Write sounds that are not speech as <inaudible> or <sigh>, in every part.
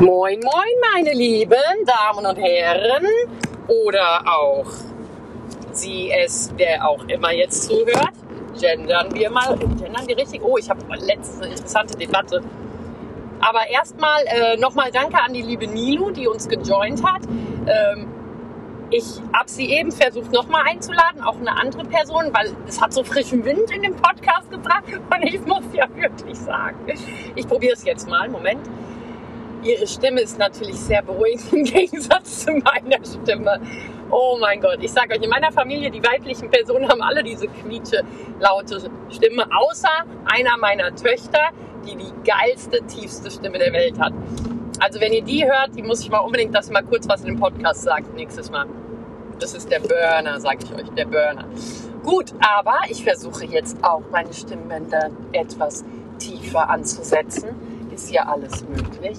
Moin, moin, meine lieben Damen und Herren oder auch Sie, es, wer auch immer jetzt zuhört. Gendern wir mal, gendern wir richtig? Oh, ich habe letzte interessante Debatte. Aber erstmal äh, nochmal Danke an die liebe Nilu, die uns gejoint hat. Ähm, ich habe sie eben versucht nochmal einzuladen, auch eine andere Person, weil es hat so frischen Wind in den Podcast gebracht. <laughs> Und ich muss ja wirklich sagen, ich probiere es jetzt mal. Moment. Ihre Stimme ist natürlich sehr beruhigend <laughs> im Gegensatz zu meiner Stimme. Oh mein Gott, ich sage euch, in meiner Familie, die weiblichen Personen haben alle diese quietsche, laute Stimme, außer einer meiner Töchter, die die geilste, tiefste Stimme der Welt hat. Also wenn ihr die hört, die muss ich mal unbedingt, dass sie mal kurz was in dem Podcast sagt nächstes Mal. Das ist der Burner, sage ich euch, der Burner. Gut, aber ich versuche jetzt auch meine Stimmbänder etwas tiefer anzusetzen. Ist ja alles möglich.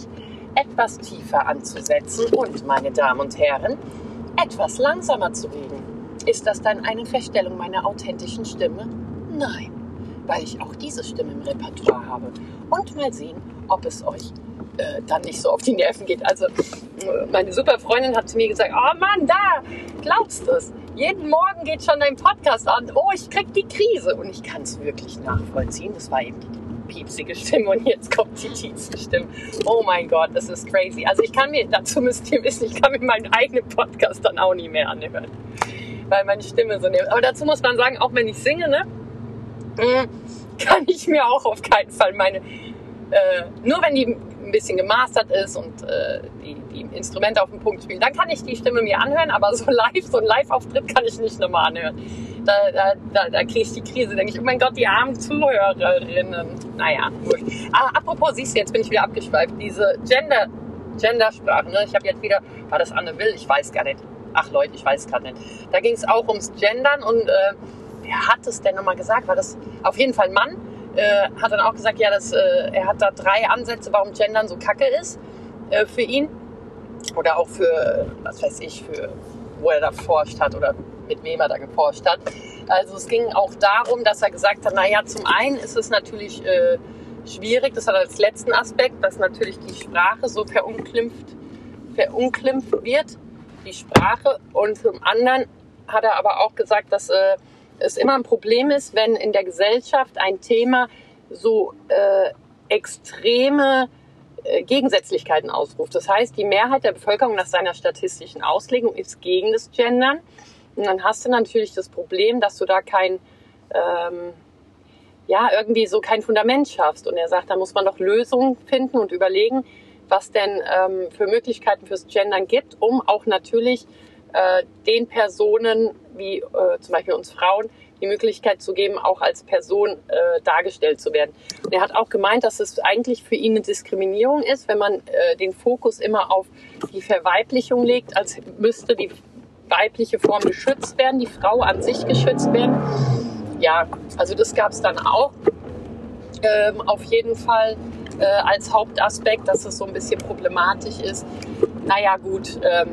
Etwas tiefer anzusetzen und, meine Damen und Herren, etwas langsamer zu reden. Ist das dann eine Verstellung meiner authentischen Stimme? Nein, weil ich auch diese Stimme im Repertoire habe. Und mal sehen, ob es euch äh, dann nicht so auf die Nerven geht. Also meine super Freundin hat zu mir gesagt, oh Mann, da, glaubst du es? Jeden Morgen geht schon dein Podcast an. Oh, ich krieg die Krise. Und ich kann es wirklich nachvollziehen. Das war eben die piepsige Stimme und jetzt kommt die tiefste Stimme. Oh mein Gott, das ist crazy. Also ich kann mir, dazu müsst ihr wissen, ich kann mir meinen eigenen Podcast dann auch nie mehr anhören. Weil meine Stimme so nimmt. Aber dazu muss man sagen, auch wenn ich singe, ne, mm, kann ich mir auch auf keinen Fall meine, äh, nur wenn die ein bisschen gemastert ist und äh, die, die Instrumente auf den Punkt spielen, dann kann ich die Stimme mir anhören, aber so live, so ein Live-Auftritt kann ich nicht nochmal anhören. Da, da, da, da kriege ich die Krise, denke ich, oh mein Gott, die armen Zuhörerinnen. Naja, gut. Ah, apropos, siehst du, jetzt bin ich wieder abgeschweift. Diese Gender, Gendersprache, ne? ich habe jetzt wieder, war das Anne Will? Ich weiß gar nicht. Ach Leute, ich weiß gerade nicht. Da ging es auch ums Gendern und äh, wer hat es denn nochmal gesagt? War das auf jeden Fall ein Mann? äh, hat dann auch gesagt, ja, dass, äh, er hat da drei Ansätze, warum Gendern so kacke ist äh, für ihn. Oder auch für, was weiß ich, für wo er da forscht hat oder mit wem er da geforscht hat. Also es ging auch darum, dass er gesagt hat, naja, zum einen ist es natürlich äh, schwierig, das hat er als letzten Aspekt, dass natürlich die Sprache so verunglimpft, verunglimpft wird, die Sprache. Und zum anderen hat er aber auch gesagt, dass äh, es immer ein Problem ist, wenn in der Gesellschaft ein Thema so äh, extreme äh, Gegensätzlichkeiten ausruft. Das heißt, die Mehrheit der Bevölkerung nach seiner statistischen Auslegung ist gegen das Gendern. Und dann hast du natürlich das Problem, dass du da kein, ähm, ja, irgendwie so kein Fundament schaffst. Und er sagt, da muss man doch Lösungen finden und überlegen, was denn ähm, für Möglichkeiten fürs Gendern gibt, um auch natürlich äh, den Personen, wie äh, zum Beispiel uns Frauen, die Möglichkeit zu geben, auch als Person äh, dargestellt zu werden. Und er hat auch gemeint, dass es eigentlich für ihn eine Diskriminierung ist, wenn man äh, den Fokus immer auf die Verweiblichung legt, als müsste die weibliche Form geschützt werden, die Frau an sich geschützt werden. Ja, also das gab es dann auch ähm, auf jeden Fall äh, als Hauptaspekt, dass es so ein bisschen problematisch ist. Naja, gut. Ähm,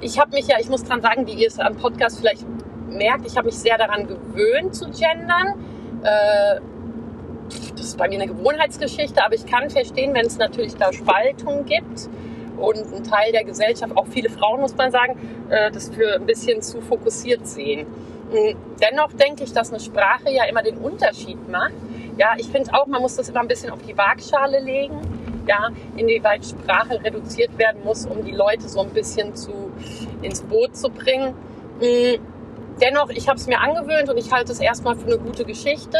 ich habe mich ja, ich muss dran sagen, wie ihr es am Podcast vielleicht merkt, ich habe mich sehr daran gewöhnt zu gendern. Äh, das ist bei mir eine Gewohnheitsgeschichte, aber ich kann verstehen, wenn es natürlich da Spaltung gibt und ein Teil der Gesellschaft, auch viele Frauen muss man sagen, äh, das für ein bisschen zu fokussiert sehen. Hm, dennoch denke ich, dass eine Sprache ja immer den Unterschied macht. Ja, ich finde auch, man muss das immer ein bisschen auf die Waagschale legen ja, inwieweit Sprache reduziert werden muss, um die Leute so ein bisschen zu, ins Boot zu bringen. Mm, dennoch, ich habe es mir angewöhnt und ich halte es erstmal für eine gute Geschichte.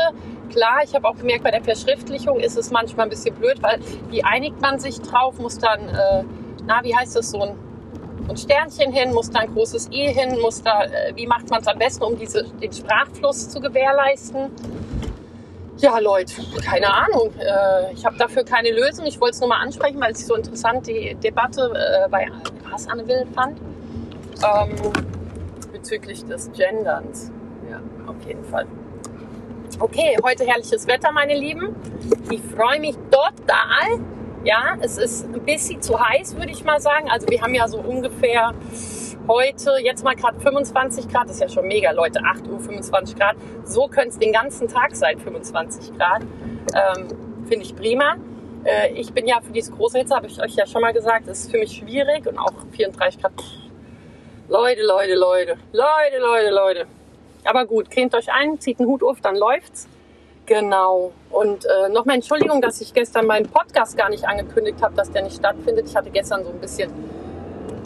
Klar, ich habe auch gemerkt, bei der Verschriftlichung ist es manchmal ein bisschen blöd, weil wie einigt man sich drauf, muss dann, äh, na, wie heißt das, so ein, ein Sternchen hin, muss da ein großes E hin, muss da, äh, wie macht man es am besten, um diese, den Sprachfluss zu gewährleisten? Ja, Leute, keine Ahnung. Äh, ich habe dafür keine Lösung. Ich wollte es nur mal ansprechen, weil ich so interessant die Debatte äh, bei was Anne Will fand. Ähm, bezüglich des Genderns. Ja, auf jeden Fall. Okay, heute herrliches Wetter, meine Lieben. Ich freue mich total. Ja, es ist ein bisschen zu heiß, würde ich mal sagen. Also wir haben ja so ungefähr heute, jetzt mal gerade 25 Grad, das ist ja schon mega, Leute, 8 Uhr 25 Grad. So könnte es den ganzen Tag sein, 25 Grad. Ähm, Finde ich prima. Äh, ich bin ja für dieses große Hitze, habe ich euch ja schon mal gesagt, ist für mich schwierig und auch 34 Grad. Leute, Leute, Leute, Leute, Leute, Leute. Aber gut, cremt euch ein, zieht einen Hut auf, dann läuft's. Genau. Und äh, nochmal Entschuldigung, dass ich gestern meinen Podcast gar nicht angekündigt habe, dass der nicht stattfindet. Ich hatte gestern so ein bisschen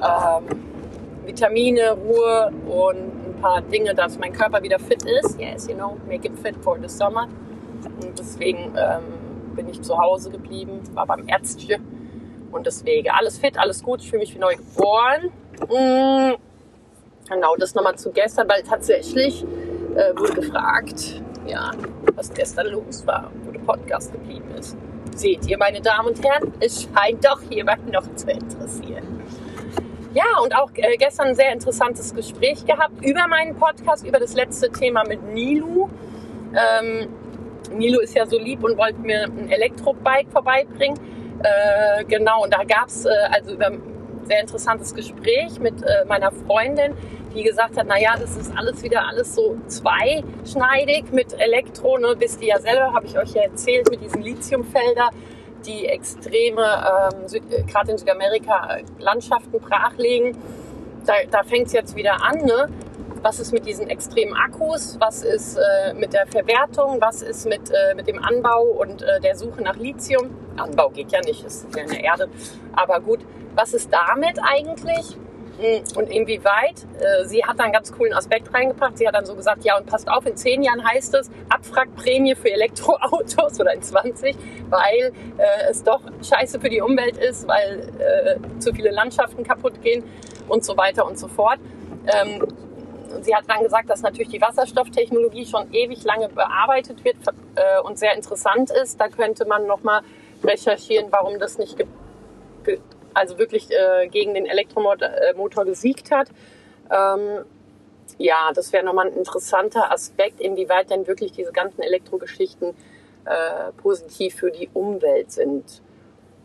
ähm, Vitamine, Ruhe und ein paar Dinge, dass mein Körper wieder fit ist. Yes, you know, make it fit for the summer. Und deswegen ähm, bin ich zu Hause geblieben, war beim Ärztchen. Und deswegen alles fit, alles gut. Ich fühle mich wie neu geboren. Mm, genau, das nochmal zu gestern, weil tatsächlich äh, wurde gefragt, ja, was gestern los war, wo der Podcast geblieben ist. Seht ihr, meine Damen und Herren, es scheint doch jemand noch zu interessieren. Ja, und auch äh, gestern ein sehr interessantes Gespräch gehabt über meinen Podcast, über das letzte Thema mit Nilu. Ähm, Nilu ist ja so lieb und wollte mir ein Elektrobike vorbeibringen. Äh, genau, und da gab es äh, also ein sehr interessantes Gespräch mit äh, meiner Freundin, die gesagt hat, naja, das ist alles wieder alles so zweischneidig mit Elektro, ne? wisst ihr ja selber, habe ich euch ja erzählt, mit diesen Lithiumfelder, die extreme, ähm, äh, gerade in Südamerika, äh, Landschaften brachlegen. Da, da fängt es jetzt wieder an, ne? was ist mit diesen extremen Akkus, was ist äh, mit der Verwertung, was ist mit, äh, mit dem Anbau und äh, der Suche nach Lithium. Anbau geht ja nicht, ist ja in der Erde. Aber gut, was ist damit eigentlich? Hm, und inwieweit? Äh, sie hat da einen ganz coolen Aspekt reingebracht. Sie hat dann so gesagt, ja und passt auf, in zehn Jahren heißt es Abwrackprämie für Elektroautos <laughs> oder in 20, weil äh, es doch scheiße für die Umwelt ist, weil äh, zu viele Landschaften kaputt gehen und so weiter und so fort. Ähm, sie hat dann gesagt, dass natürlich die Wasserstofftechnologie schon ewig lange bearbeitet wird äh, und sehr interessant ist. Da könnte man nochmal recherchieren, warum das nicht also wirklich äh, gegen den Elektromotor gesiegt hat. Ähm, ja, das wäre nochmal ein interessanter Aspekt, inwieweit denn wirklich diese ganzen Elektrogeschichten äh, positiv für die Umwelt sind.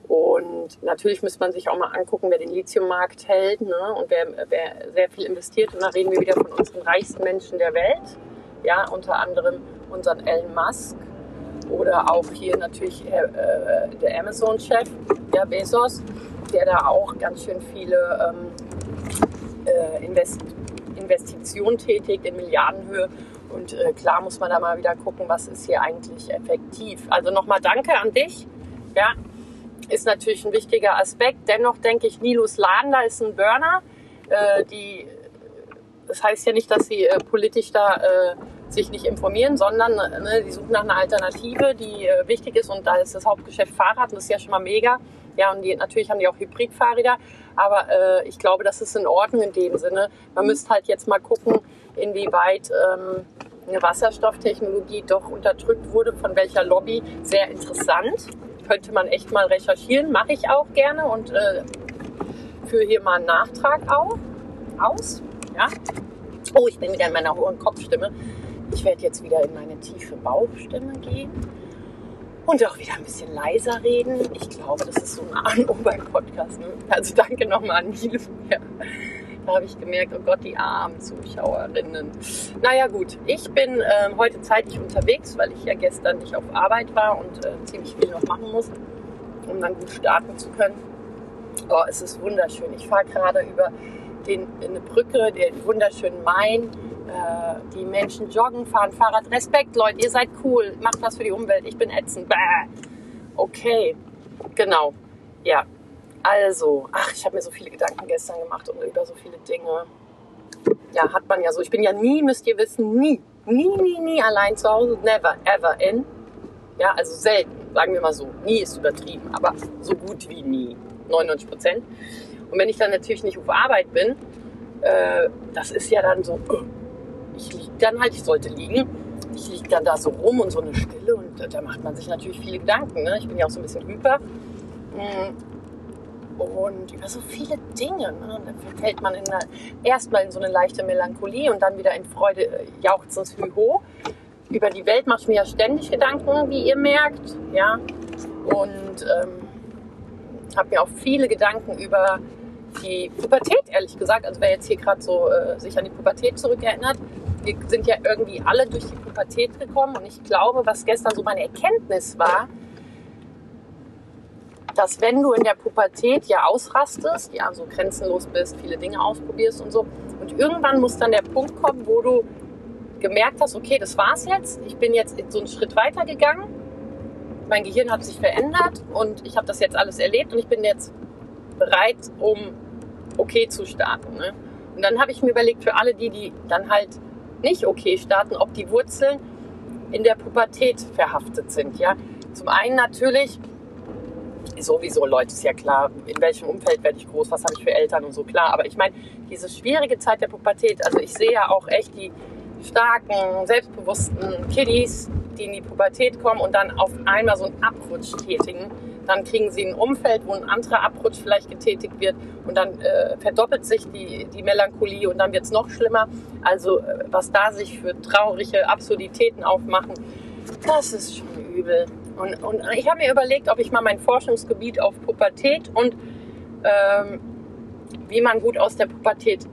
Und natürlich müsste man sich auch mal angucken, wer den Lithiummarkt hält ne? und wer, wer sehr viel investiert. Und da reden wir wieder von unseren reichsten Menschen der Welt. Ja, unter anderem unseren Elon Musk oder auch hier natürlich äh, äh der Amazon-Chef, der Bezos der da auch ganz schön viele ähm, äh, Invest Investitionen tätigt in Milliardenhöhe. Und äh, klar muss man da mal wieder gucken, was ist hier eigentlich effektiv. Also nochmal danke an dich. Ja, ist natürlich ein wichtiger Aspekt. Dennoch denke ich, Nilus da ist ein Burner. Äh, die, das heißt ja nicht, dass sie äh, politisch da äh, sich nicht informieren, sondern ne, die suchen nach einer Alternative, die äh, wichtig ist. Und da ist das Hauptgeschäft Fahrrad und das ist ja schon mal mega. Ja, und die, natürlich haben die auch Hybridfahrräder, aber äh, ich glaube, das ist in Ordnung in dem Sinne. Man müsste halt jetzt mal gucken, inwieweit ähm, eine Wasserstofftechnologie doch unterdrückt wurde, von welcher Lobby. Sehr interessant. Könnte man echt mal recherchieren, mache ich auch gerne und äh, führe hier mal einen Nachtrag auf, aus. Ja. Oh, ich bin wieder in meiner hohen Kopfstimme. Ich werde jetzt wieder in meine tiefe Bauchstimme gehen und auch wieder ein bisschen leiser reden. Ich glaube, das ist so ein Arm-Ober-Podcast. Ne? Also danke nochmal an. Ja. Da habe ich gemerkt, oh Gott, die armen Zuschauerinnen. Naja gut, ich bin äh, heute zeitlich unterwegs, weil ich ja gestern nicht auf Arbeit war und äh, ziemlich viel noch machen muss, um dann gut starten zu können. Oh, es ist wunderschön. Ich fahre gerade über den, eine Brücke, den wunderschönen Main äh, die Menschen joggen, fahren Fahrrad. Respekt, Leute, ihr seid cool, macht was für die Umwelt. Ich bin ätzend. Bäh. Okay, genau. Ja, also, ach, ich habe mir so viele Gedanken gestern gemacht und über so viele Dinge. Ja, hat man ja so. Ich bin ja nie, müsst ihr wissen, nie, nie, nie, nie allein zu Hause. Never, ever in. Ja, also selten, sagen wir mal so. Nie ist übertrieben, aber so gut wie nie. 99 Prozent. Und wenn ich dann natürlich nicht auf Arbeit bin, äh, das ist ja dann so, ich liege dann halt, ich sollte liegen, ich liege dann da so rum und so eine Stille und äh, da macht man sich natürlich viele Gedanken. Ne? Ich bin ja auch so ein bisschen hyper. Mm. Und über so viele Dinge. Ne? Dann verfällt man erstmal in so eine leichte Melancholie und dann wieder in Freude äh, jauchzens Hüho. Über die Welt mache ich mir ja ständig Gedanken, wie ihr merkt. Ja? Und ähm, habe mir auch viele Gedanken über die Pubertät, ehrlich gesagt. Also wer jetzt hier gerade so äh, sich an die Pubertät zurückerinnert, wir sind ja irgendwie alle durch die Pubertät gekommen und ich glaube, was gestern so meine Erkenntnis war, dass wenn du in der Pubertät ja ausrastest, ja, so grenzenlos bist, viele Dinge ausprobierst und so, und irgendwann muss dann der Punkt kommen, wo du gemerkt hast, okay, das war's jetzt, ich bin jetzt so einen Schritt weiter gegangen, mein Gehirn hat sich verändert und ich habe das jetzt alles erlebt und ich bin jetzt bereit, um okay zu starten. Ne? Und dann habe ich mir überlegt, für alle die, die dann halt nicht okay starten, ob die Wurzeln in der Pubertät verhaftet sind. Ja, zum einen natürlich sowieso, Leute, ist ja klar, in welchem Umfeld werde ich groß, was habe ich für Eltern und so, klar. Aber ich meine, diese schwierige Zeit der Pubertät, also ich sehe ja auch echt die starken, selbstbewussten Kiddies, die in die Pubertät kommen und dann auf einmal so einen Abrutsch tätigen. Dann kriegen sie ein Umfeld, wo ein anderer Abrutsch vielleicht getätigt wird und dann äh, verdoppelt sich die, die Melancholie und dann wird es noch schlimmer. Also äh, was da sich für traurige Absurditäten aufmachen, das ist schon übel. Und, und ich habe mir überlegt, ob ich mal mein Forschungsgebiet auf Pubertät und ähm, wie man gut aus der Pubertät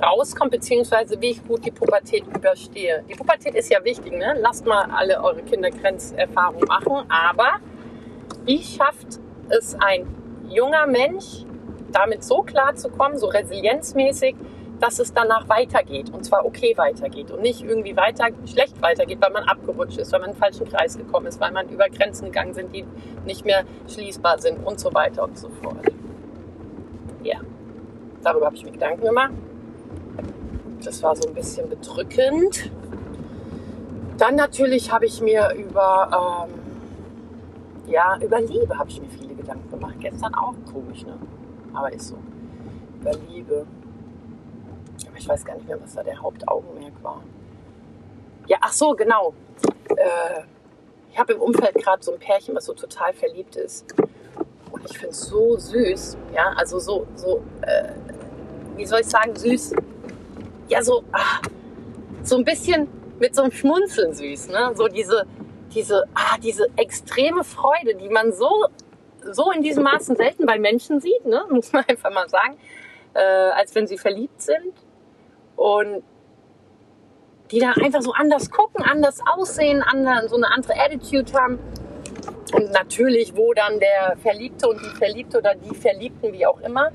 rauskommt, beziehungsweise wie ich gut die Pubertät überstehe. Die Pubertät ist ja wichtig, ne? Lasst mal alle eure Kinder Grenzerfahrung machen, aber wie schafft es ein junger Mensch, damit so klar zu kommen, so resilienzmäßig, dass es danach weitergeht und zwar okay weitergeht und nicht irgendwie weiter schlecht weitergeht, weil man abgerutscht ist, weil man in den falschen Kreis gekommen ist, weil man über Grenzen gegangen sind, die nicht mehr schließbar sind und so weiter und so fort. Ja, darüber habe ich mir Gedanken gemacht. Das war so ein bisschen bedrückend. Dann natürlich habe ich mir über ähm, ja über Liebe habe ich mir viele Gedanken gemacht. Gestern auch komisch, ne? Aber ist so. Über Liebe aber ich weiß gar nicht mehr, was da der Hauptaugenmerk war. Ja, ach so, genau. Äh, ich habe im Umfeld gerade so ein Pärchen, was so total verliebt ist. Und ich finde es so süß. Ja, also so, so, äh, wie soll ich sagen, süß. Ja, so, ah, so ein bisschen mit so einem Schmunzeln süß. Ne? So diese, diese, ah, diese extreme Freude, die man so, so in diesem Maßen selten bei Menschen sieht, ne? <laughs> muss man einfach mal sagen, äh, als wenn sie verliebt sind und die da einfach so anders gucken, anders aussehen, anders, so eine andere Attitude haben. Und natürlich, wo dann der Verliebte und die Verliebte oder die Verliebten, wie auch immer,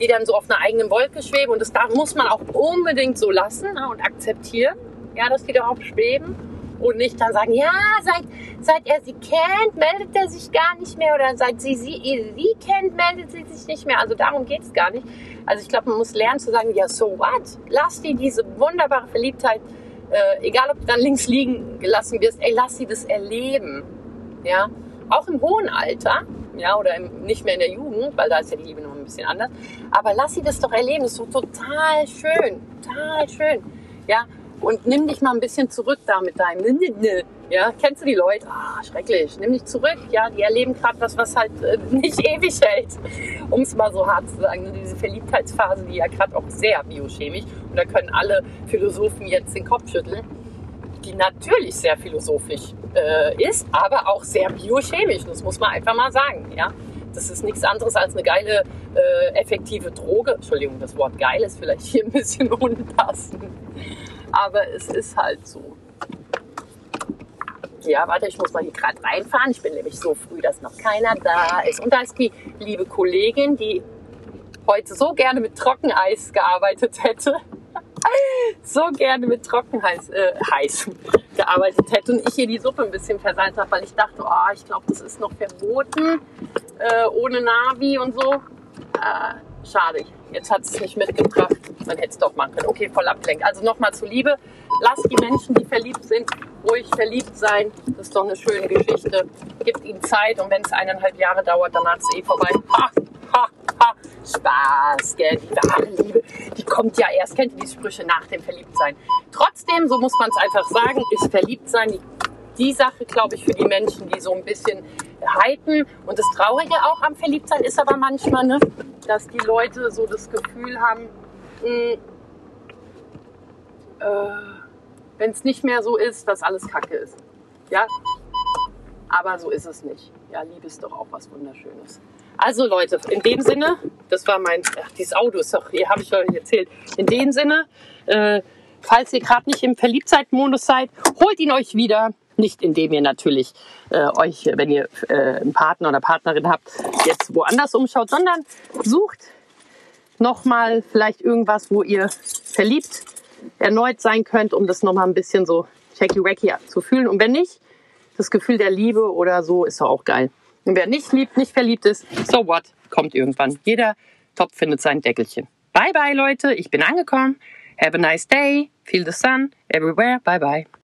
die dann so auf einer eigenen Wolke schweben. Und das darf, muss man auch unbedingt so lassen ne, und akzeptieren, ja, dass die darauf schweben und nicht dann sagen, ja, seit, seit er sie kennt, meldet er sich gar nicht mehr oder seit sie sie, sie kennt, meldet sie sich nicht mehr. Also darum geht es gar nicht. Also ich glaube, man muss lernen zu sagen, ja, so what? Lass die diese wunderbare Verliebtheit, äh, egal ob du dann links liegen gelassen wirst, ey, lass sie das erleben. Ja, auch im hohen Alter, ja, oder im, nicht mehr in der Jugend, weil da ist ja die Liebe noch ein bisschen anders. Aber lass sie das doch erleben, das ist so total schön, total schön. Ja, und nimm dich mal ein bisschen zurück da mit deinem ja, kennst du die Leute? Ah, schrecklich. Nimm dich zurück. Ja, die erleben gerade was, was halt äh, <laughs> nicht ewig hält. Um es mal so hart zu sagen. Diese Verliebtheitsphase, die ja gerade auch sehr biochemisch, und da können alle Philosophen jetzt den Kopf schütteln, die natürlich sehr philosophisch äh, ist, aber auch sehr biochemisch. Das muss man einfach mal sagen. Ja, das ist nichts anderes als eine geile, äh, effektive Droge. Entschuldigung, das Wort geil ist vielleicht hier ein bisschen <laughs> unpassend. Aber es ist halt so. Ja, warte, ich muss mal hier gerade reinfahren. Ich bin nämlich so früh, dass noch keiner da ist. Und da ist die liebe Kollegin, die heute so gerne mit Trockeneis gearbeitet hätte. <laughs> so gerne mit Trockenheiß äh, heiß gearbeitet hätte und ich hier die Suppe ein bisschen versalzt habe, weil ich dachte, oh, ich glaube, das ist noch verboten, äh, ohne Navi und so. Äh, schade, jetzt hat es nicht mitgebracht. Man hätte es doch machen können. Okay, voll abgelenkt. Also nochmal zur Liebe. Lass die Menschen, die verliebt sind, ruhig verliebt sein. Das ist doch eine schöne Geschichte. Gibt ihnen Zeit und wenn es eineinhalb Jahre dauert, danach ist es eh vorbei. Ha, ha, ha. Spaß, gell? Die wahre Liebe, die kommt ja erst, kennt ihr die Sprüche nach dem Verliebtsein. Trotzdem, so muss man es einfach sagen, ist Verliebtsein die, die Sache, glaube ich, für die Menschen, die so ein bisschen hypen. Und das Traurige auch am Verliebtsein ist aber manchmal, ne, dass die Leute so das Gefühl haben, hm, äh, wenn es nicht mehr so ist, dass alles Kacke ist. Ja, aber so ist es nicht. Ja, Liebe ist doch auch was Wunderschönes. Also Leute, in dem Sinne, das war mein, ach, dieses Auto ist doch, hier habe ich euch erzählt. In dem Sinne, äh, falls ihr gerade nicht im Verliebtzeitmodus seid, holt ihn euch wieder Nicht indem ihr natürlich äh, euch, wenn ihr äh, einen Partner oder Partnerin habt, jetzt woanders umschaut, sondern sucht nochmal vielleicht irgendwas, wo ihr verliebt erneut sein könnt, um das nochmal ein bisschen so shaky-wacky zu fühlen. Und wenn nicht, das Gefühl der Liebe oder so ist doch auch geil. Und wer nicht liebt, nicht verliebt ist, so what, kommt irgendwann. Jeder Topf findet sein Deckelchen. Bye bye, Leute. Ich bin angekommen. Have a nice day. Feel the sun everywhere. Bye bye.